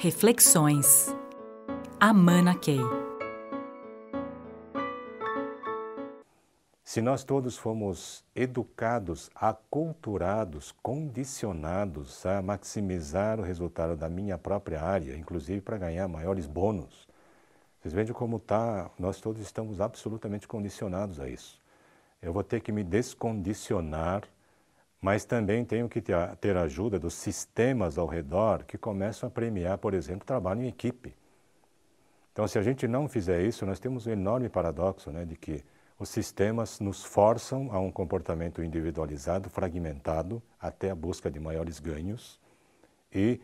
Reflexões. Amana Key. Se nós todos fomos educados, aculturados, condicionados a maximizar o resultado da minha própria área, inclusive para ganhar maiores bônus, vocês veem como está, nós todos estamos absolutamente condicionados a isso. Eu vou ter que me descondicionar mas também tenho que ter, ter ajuda dos sistemas ao redor que começam a premiar, por exemplo, trabalho em equipe. Então, se a gente não fizer isso, nós temos um enorme paradoxo né, de que os sistemas nos forçam a um comportamento individualizado, fragmentado, até a busca de maiores ganhos, e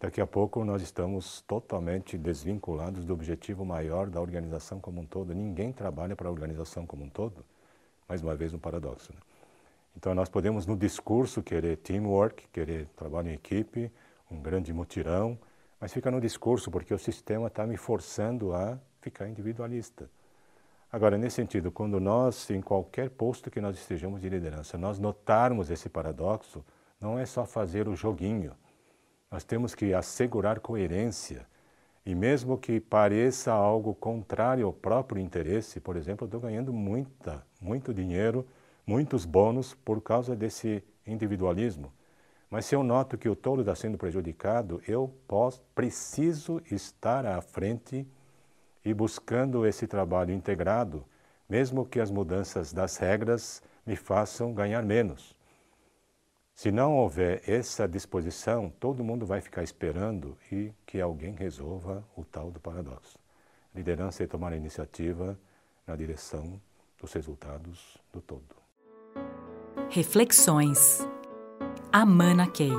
daqui a pouco nós estamos totalmente desvinculados do objetivo maior da organização como um todo. Ninguém trabalha para a organização como um todo. Mais uma vez, um paradoxo. Né? Então, nós podemos, no discurso, querer teamwork, querer trabalho em equipe, um grande mutirão, mas fica no discurso, porque o sistema está me forçando a ficar individualista. Agora, nesse sentido, quando nós, em qualquer posto que nós estejamos de liderança, nós notarmos esse paradoxo, não é só fazer o joguinho. Nós temos que assegurar coerência. E mesmo que pareça algo contrário ao próprio interesse, por exemplo, eu estou ganhando muita, muito dinheiro muitos bônus por causa desse individualismo. Mas se eu noto que o todo está sendo prejudicado, eu posso, preciso estar à frente e buscando esse trabalho integrado, mesmo que as mudanças das regras me façam ganhar menos. Se não houver essa disposição, todo mundo vai ficar esperando e que alguém resolva o tal do paradoxo. Liderança é tomar a iniciativa na direção dos resultados do todo. Reflexões. Amana Key.